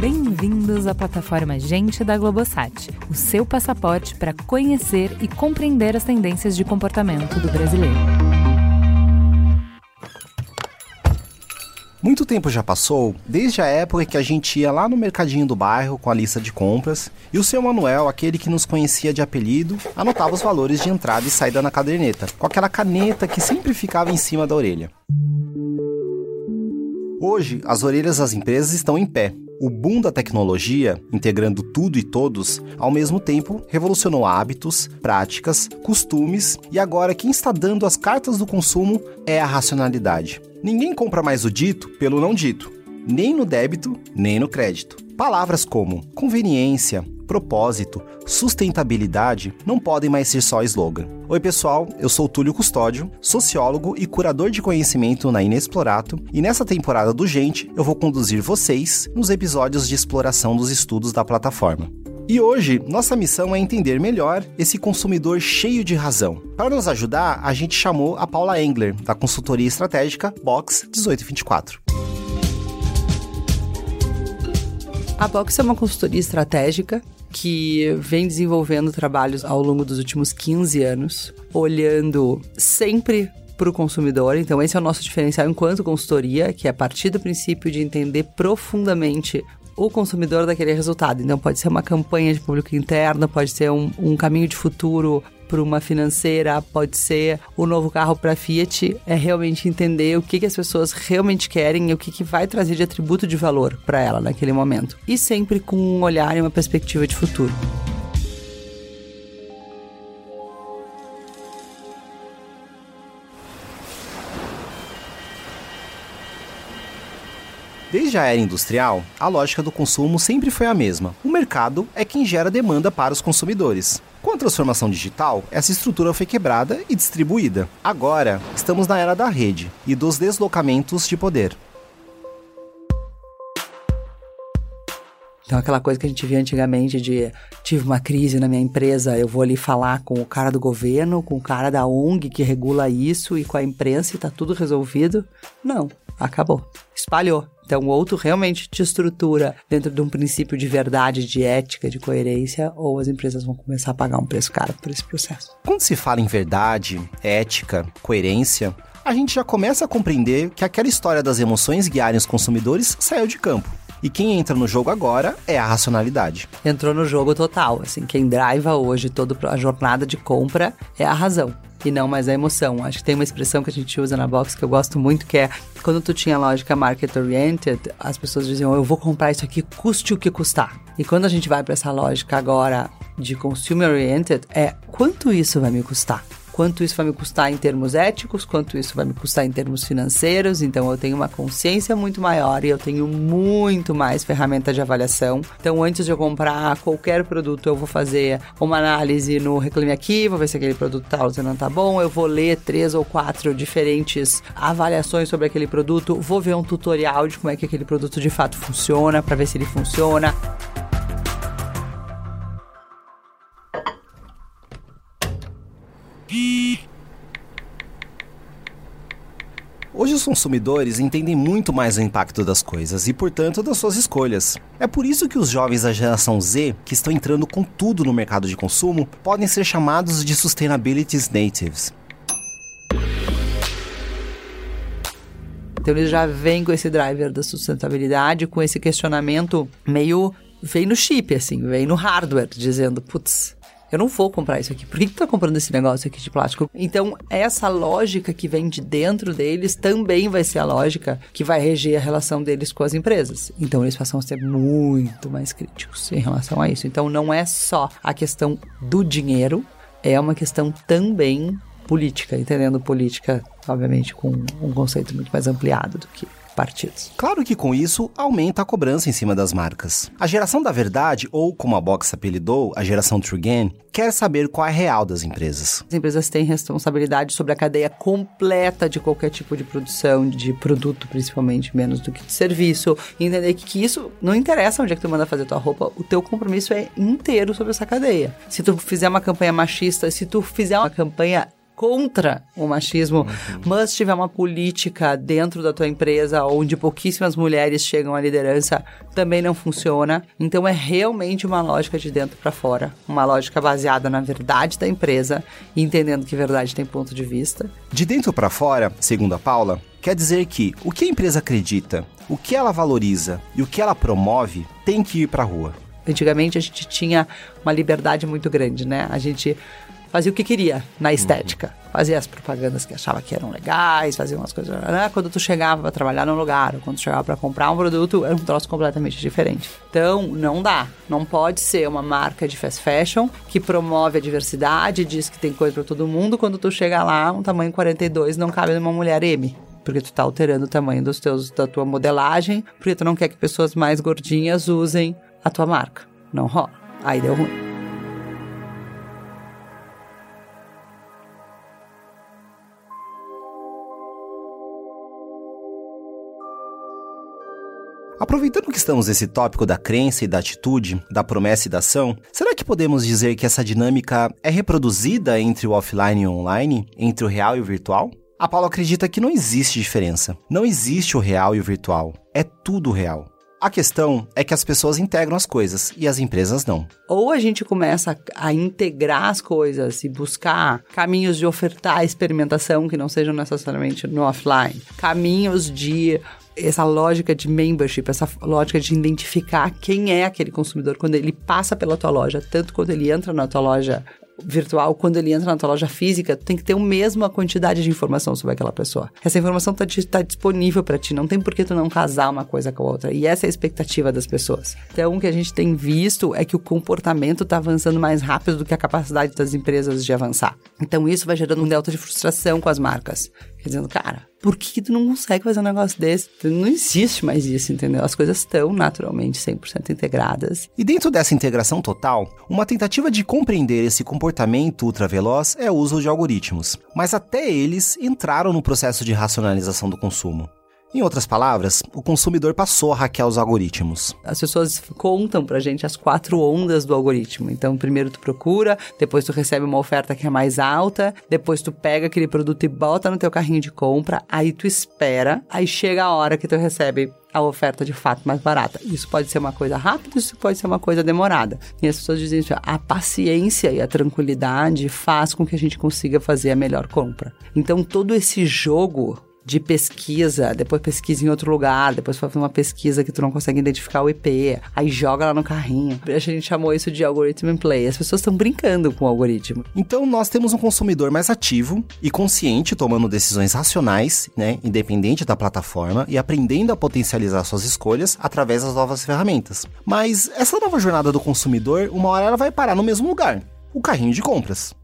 Bem-vindos à plataforma Gente da Globosat, o seu passaporte para conhecer e compreender as tendências de comportamento do brasileiro. Muito tempo já passou, desde a época que a gente ia lá no mercadinho do bairro com a lista de compras e o seu Manuel, aquele que nos conhecia de apelido, anotava os valores de entrada e saída na caderneta, com aquela caneta que sempre ficava em cima da orelha. Hoje, as orelhas das empresas estão em pé. O boom da tecnologia, integrando tudo e todos, ao mesmo tempo revolucionou hábitos, práticas, costumes e agora quem está dando as cartas do consumo é a racionalidade. Ninguém compra mais o dito pelo não dito, nem no débito, nem no crédito. Palavras como conveniência, propósito, sustentabilidade não podem mais ser só slogan. Oi, pessoal, eu sou Túlio Custódio, sociólogo e curador de conhecimento na Inexplorato, e nessa temporada do Gente eu vou conduzir vocês nos episódios de exploração dos estudos da plataforma. E hoje, nossa missão é entender melhor esse consumidor cheio de razão. Para nos ajudar, a gente chamou a Paula Engler, da consultoria estratégica Box 1824. A Box é uma consultoria estratégica que vem desenvolvendo trabalhos ao longo dos últimos 15 anos, olhando sempre para o consumidor. Então, esse é o nosso diferencial enquanto consultoria, que é a partir do princípio de entender profundamente o consumidor daquele resultado. Então, pode ser uma campanha de público interno, pode ser um, um caminho de futuro para uma financeira, pode ser o novo carro para Fiat, é realmente entender o que, que as pessoas realmente querem e o que, que vai trazer de atributo de valor para ela naquele momento. E sempre com um olhar e uma perspectiva de futuro. Desde a era industrial, a lógica do consumo sempre foi a mesma. O mercado é quem gera demanda para os consumidores. Com a transformação digital, essa estrutura foi quebrada e distribuída. Agora, estamos na era da rede e dos deslocamentos de poder. Então, aquela coisa que a gente via antigamente de tive uma crise na minha empresa, eu vou ali falar com o cara do governo, com o cara da ONG que regula isso e com a imprensa e tá tudo resolvido. Não, acabou. Espalhou. Então, o outro realmente te estrutura dentro de um princípio de verdade, de ética, de coerência, ou as empresas vão começar a pagar um preço caro por esse processo. Quando se fala em verdade, ética, coerência, a gente já começa a compreender que aquela história das emoções guiarem os consumidores saiu de campo. E quem entra no jogo agora é a racionalidade. Entrou no jogo total, assim, quem driva hoje toda a jornada de compra é a razão e não mais a emoção. Acho que tem uma expressão que a gente usa na box que eu gosto muito, que é quando tu tinha lógica market oriented, as pessoas diziam, eu vou comprar isso aqui, custe o que custar. E quando a gente vai para essa lógica agora de consumer oriented, é quanto isso vai me custar? Quanto isso vai me custar em termos éticos, quanto isso vai me custar em termos financeiros. Então eu tenho uma consciência muito maior e eu tenho muito mais ferramenta de avaliação. Então antes de eu comprar qualquer produto, eu vou fazer uma análise no Reclame Aqui, vou ver se aquele produto tá ou não tá bom, eu vou ler três ou quatro diferentes avaliações sobre aquele produto, vou ver um tutorial de como é que aquele produto de fato funciona, para ver se ele funciona. Hoje os consumidores entendem muito mais o impacto das coisas e, portanto, das suas escolhas. É por isso que os jovens da geração Z, que estão entrando com tudo no mercado de consumo, podem ser chamados de Sustainability Natives. Então eles já vêm com esse driver da sustentabilidade, com esse questionamento meio vem no chip, assim, vem no hardware, dizendo, putz, eu não vou comprar isso aqui. Por que, que tu tá comprando esse negócio aqui de plástico? Então, essa lógica que vem de dentro deles também vai ser a lógica que vai reger a relação deles com as empresas. Então, eles passam a ser muito mais críticos em relação a isso. Então, não é só a questão do dinheiro, é uma questão também política, entendendo política, obviamente, com um conceito muito mais ampliado do que partidos. Claro que com isso aumenta a cobrança em cima das marcas. A geração da verdade, ou como a Box apelidou, a geração True Gain, quer saber qual é a real das empresas. As empresas têm responsabilidade sobre a cadeia completa de qualquer tipo de produção, de produto principalmente, menos do que de serviço. E entender que, que isso não interessa onde é que tu manda fazer tua roupa, o teu compromisso é inteiro sobre essa cadeia. Se tu fizer uma campanha machista, se tu fizer uma campanha contra o machismo, uhum. mas tiver uma política dentro da tua empresa onde pouquíssimas mulheres chegam à liderança, também não funciona. Então é realmente uma lógica de dentro para fora, uma lógica baseada na verdade da empresa entendendo que verdade tem ponto de vista. De dentro para fora, segundo a Paula, quer dizer que o que a empresa acredita, o que ela valoriza e o que ela promove tem que ir para a rua. Antigamente a gente tinha uma liberdade muito grande, né? A gente fazia o que queria na uhum. estética. Uhum. Fazia as propagandas que achava que eram legais, fazia umas coisas. Né? Quando tu chegava para trabalhar num lugar, quando tu chegava para comprar um produto, era um troço completamente diferente. Então, não dá. Não pode ser uma marca de fast fashion que promove a diversidade, diz que tem coisa para todo mundo. Quando tu chega lá, um tamanho 42 não cabe numa mulher M porque tu tá alterando o tamanho dos teus da tua modelagem, porque tu não quer que pessoas mais gordinhas usem a tua marca. Não rola. Aí deu ruim. Aproveitando que estamos nesse tópico da crença e da atitude, da promessa e da ação, será que podemos dizer que essa dinâmica é reproduzida entre o offline e o online, entre o real e o virtual? A Paula acredita que não existe diferença. Não existe o real e o virtual. É tudo real. A questão é que as pessoas integram as coisas e as empresas não. Ou a gente começa a integrar as coisas e buscar caminhos de ofertar experimentação que não sejam necessariamente no offline, caminhos de essa lógica de membership, essa lógica de identificar quem é aquele consumidor quando ele passa pela tua loja, tanto quando ele entra na tua loja virtual, quando ele entra na tua loja física, tu tem que ter a mesma quantidade de informação sobre aquela pessoa. Essa informação está tá disponível para ti, não tem por que tu não casar uma coisa com a outra. E essa é a expectativa das pessoas. Então, o que a gente tem visto é que o comportamento está avançando mais rápido do que a capacidade das empresas de avançar. Então, isso vai gerando um delta de frustração com as marcas. Dizendo, cara, por que tu não consegue fazer um negócio desse? Não existe mais isso, entendeu? As coisas estão naturalmente 100% integradas. E dentro dessa integração total, uma tentativa de compreender esse comportamento ultraveloz é o uso de algoritmos. Mas até eles entraram no processo de racionalização do consumo. Em outras palavras, o consumidor passou a hackear os algoritmos. As pessoas contam pra gente as quatro ondas do algoritmo. Então, primeiro tu procura, depois tu recebe uma oferta que é mais alta, depois tu pega aquele produto e bota no teu carrinho de compra, aí tu espera, aí chega a hora que tu recebe a oferta de fato mais barata. Isso pode ser uma coisa rápida, isso pode ser uma coisa demorada. E as pessoas dizem isso, a paciência e a tranquilidade faz com que a gente consiga fazer a melhor compra. Então, todo esse jogo de pesquisa, depois pesquisa em outro lugar, depois faz uma pesquisa que tu não consegue identificar o IP, aí joga lá no carrinho. A gente chamou isso de algorithm play. As pessoas estão brincando com o algoritmo. Então nós temos um consumidor mais ativo e consciente, tomando decisões racionais, né, independente da plataforma e aprendendo a potencializar suas escolhas através das novas ferramentas. Mas essa nova jornada do consumidor, uma hora ela vai parar no mesmo lugar, o carrinho de compras.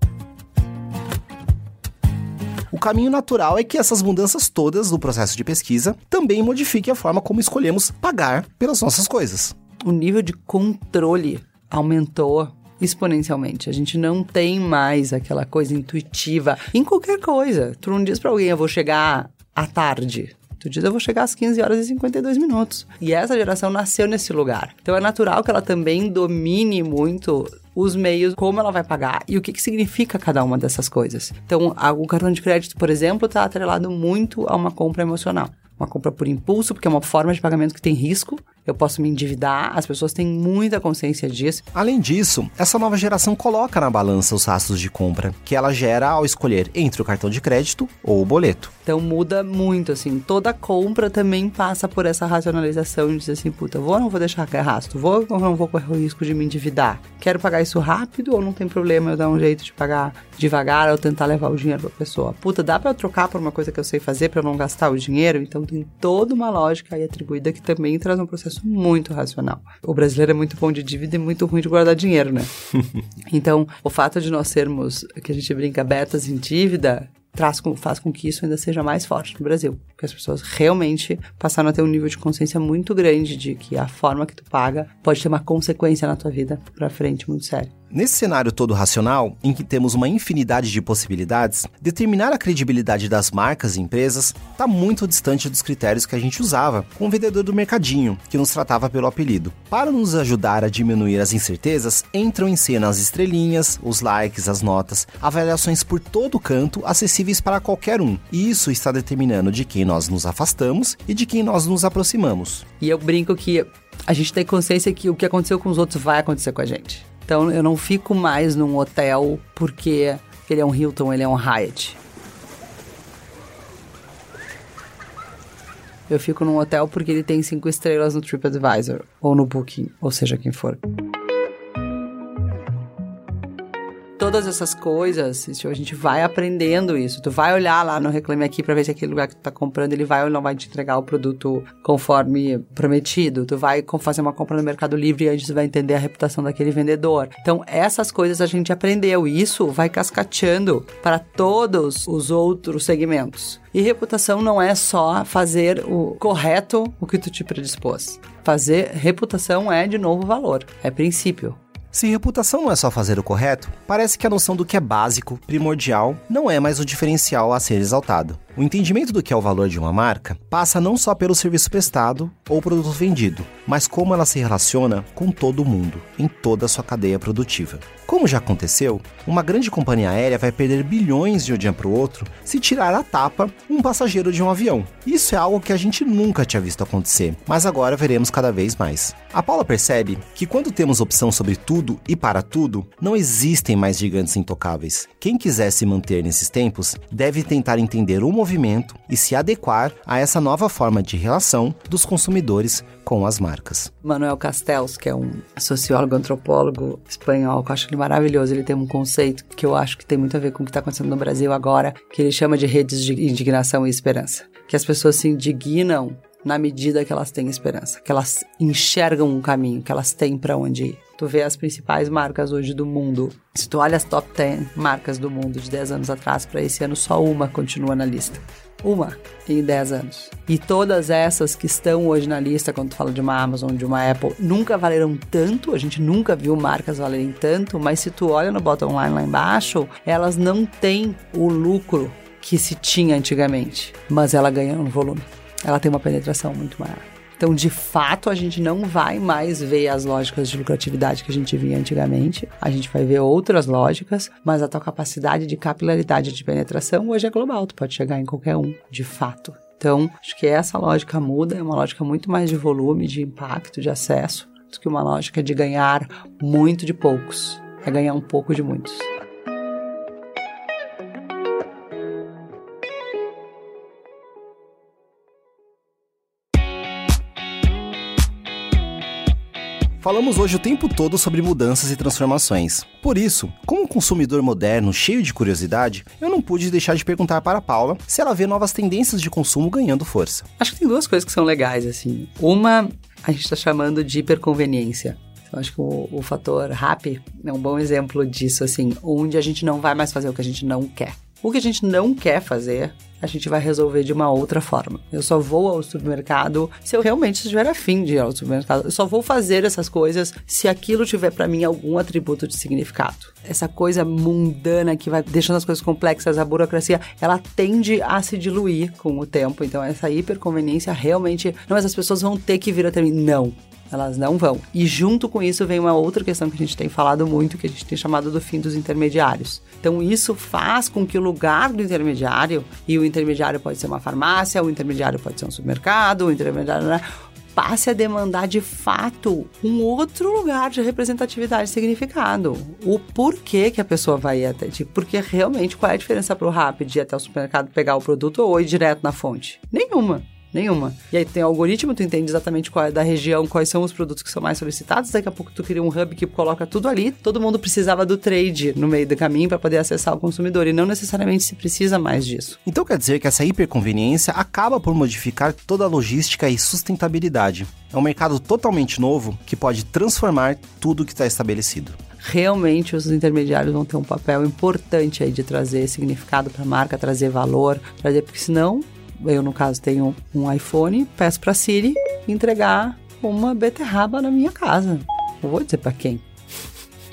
O caminho natural é que essas mudanças todas do processo de pesquisa também modifiquem a forma como escolhemos pagar pelas nossas coisas. O nível de controle aumentou exponencialmente. A gente não tem mais aquela coisa intuitiva em qualquer coisa. Tu não diz para alguém, eu vou chegar à tarde. Tu diz, eu vou chegar às 15 horas e 52 minutos. E essa geração nasceu nesse lugar. Então é natural que ela também domine muito os meios, como ela vai pagar e o que, que significa cada uma dessas coisas. Então, o cartão de crédito, por exemplo, está atrelado muito a uma compra emocional uma compra por impulso, porque é uma forma de pagamento que tem risco. Eu posso me endividar, as pessoas têm muita consciência disso. Além disso, essa nova geração coloca na balança os rastros de compra que ela gera ao escolher entre o cartão de crédito ou o boleto. Então muda muito, assim. Toda compra também passa por essa racionalização de dizer assim, puta, vou ou não vou deixar rastro? Vou ou não vou correr o risco de me endividar? Quero pagar isso rápido ou não tem problema eu dar um jeito de pagar devagar ou tentar levar o dinheiro pra pessoa? Puta, dá pra eu trocar por uma coisa que eu sei fazer para eu não gastar o dinheiro? Então tem toda uma lógica aí atribuída que também traz um processo muito racional. O brasileiro é muito bom de dívida e muito ruim de guardar dinheiro, né? então, o fato de nós sermos, que a gente brinca, betas em dívida, traz com, faz com que isso ainda seja mais forte no Brasil. Porque as pessoas realmente passaram a ter um nível de consciência muito grande de que a forma que tu paga pode ter uma consequência na tua vida pra frente muito séria. Nesse cenário todo racional, em que temos uma infinidade de possibilidades, determinar a credibilidade das marcas e empresas está muito distante dos critérios que a gente usava com o vendedor do mercadinho, que nos tratava pelo apelido. Para nos ajudar a diminuir as incertezas, entram em cena as estrelinhas, os likes, as notas, avaliações por todo canto acessíveis para qualquer um. E isso está determinando de quem nós nos afastamos e de quem nós nos aproximamos. E eu brinco que a gente tem consciência que o que aconteceu com os outros vai acontecer com a gente. Então eu não fico mais num hotel porque ele é um Hilton, ele é um Hyatt. Eu fico num hotel porque ele tem cinco estrelas no TripAdvisor ou no Booking, ou seja quem for todas essas coisas, a gente vai aprendendo isso. Tu vai olhar lá no Reclame Aqui para ver se aquele lugar que tu tá comprando, ele vai ou não vai te entregar o produto conforme prometido. Tu vai fazer uma compra no Mercado Livre e antes vai entender a reputação daquele vendedor. Então, essas coisas a gente aprendeu. E isso vai cascateando para todos os outros segmentos. E reputação não é só fazer o correto o que tu te predispôs. Fazer reputação é, de novo, valor. É princípio. Se reputação não é só fazer o correto, parece que a noção do que é básico, primordial, não é mais o diferencial a ser exaltado. O entendimento do que é o valor de uma marca passa não só pelo serviço prestado ou produto vendido, mas como ela se relaciona com todo mundo, em toda a sua cadeia produtiva. Como já aconteceu, uma grande companhia aérea vai perder bilhões de um dia para o outro se tirar a tapa um passageiro de um avião. Isso é algo que a gente nunca tinha visto acontecer, mas agora veremos cada vez mais. A Paula percebe que quando temos opção sobre tudo e para tudo, não existem mais gigantes intocáveis. Quem quiser se manter nesses tempos deve tentar entender o movimento movimento e se adequar a essa nova forma de relação dos consumidores com as marcas. Manuel Castells, que é um sociólogo, antropólogo espanhol, que eu acho ele maravilhoso, ele tem um conceito que eu acho que tem muito a ver com o que está acontecendo no Brasil agora, que ele chama de redes de indignação e esperança. Que as pessoas se indignam na medida que elas têm esperança, que elas enxergam um caminho, que elas têm para onde ir. Tu vê as principais marcas hoje do mundo. Se tu olha as top 10 marcas do mundo de 10 anos atrás para esse ano, só uma continua na lista. Uma em 10 anos. E todas essas que estão hoje na lista, quando tu fala de uma Amazon, de uma Apple, nunca valeram tanto, a gente nunca viu marcas valerem tanto, mas se tu olha no bottom line lá embaixo, elas não têm o lucro que se tinha antigamente, mas ela ganha no volume ela tem uma penetração muito maior. Então, de fato, a gente não vai mais ver as lógicas de lucratividade que a gente via antigamente. A gente vai ver outras lógicas, mas a tua capacidade de capilaridade de penetração hoje é global. Tu pode chegar em qualquer um, de fato. Então, acho que essa lógica muda, é uma lógica muito mais de volume, de impacto, de acesso, do que uma lógica de ganhar muito de poucos. É ganhar um pouco de muitos. Falamos hoje o tempo todo sobre mudanças e transformações. Por isso, como consumidor moderno cheio de curiosidade, eu não pude deixar de perguntar para a Paula se ela vê novas tendências de consumo ganhando força. Acho que tem duas coisas que são legais, assim. Uma, a gente está chamando de hiperconveniência. Eu acho que o, o fator happy é um bom exemplo disso, assim, onde a gente não vai mais fazer o que a gente não quer. O que a gente não quer fazer, a gente vai resolver de uma outra forma. Eu só vou ao supermercado se eu realmente estiver afim de ir ao supermercado. Eu só vou fazer essas coisas se aquilo tiver para mim algum atributo de significado. Essa coisa mundana que vai deixando as coisas complexas, a burocracia, ela tende a se diluir com o tempo. Então essa hiperconveniência realmente, não, mas as pessoas vão ter que vir até mim. Não, elas não vão. E junto com isso vem uma outra questão que a gente tem falado muito, que a gente tem chamado do fim dos intermediários. Então isso faz com que o lugar do intermediário, e o intermediário pode ser uma farmácia, o intermediário pode ser um supermercado, o intermediário né, passe a demandar de fato um outro lugar de representatividade e significado. O porquê que a pessoa vai ir até ti. Porque realmente qual é a diferença para o rápido ir até o supermercado pegar o produto ou ir direto na fonte? Nenhuma. Nenhuma. E aí tem algoritmo, tu entende exatamente qual é da região, quais são os produtos que são mais solicitados. Daqui a pouco tu cria um hub que coloca tudo ali. Todo mundo precisava do trade no meio do caminho para poder acessar o consumidor e não necessariamente se precisa mais disso. Então quer dizer que essa hiperconveniência acaba por modificar toda a logística e sustentabilidade. É um mercado totalmente novo que pode transformar tudo que está estabelecido realmente os intermediários vão ter um papel importante aí de trazer significado para a marca, trazer valor, trazer porque senão eu no caso tenho um iPhone, peço para Siri entregar uma beterraba na minha casa. Não vou dizer para quem.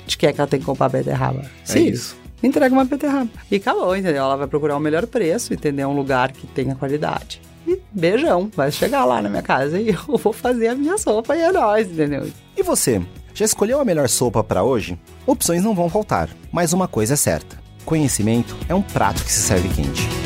de que é que ela tem que comprar beterraba. É isso. Entrega uma beterraba. E acabou, entendeu? Ela vai procurar o melhor preço, entendeu? Um lugar que tenha qualidade. E beijão, vai chegar lá na minha casa e eu vou fazer a minha sopa e é nóis, entendeu? E você? Já escolheu a melhor sopa para hoje? Opções não vão faltar, mas uma coisa é certa: conhecimento é um prato que se serve quente.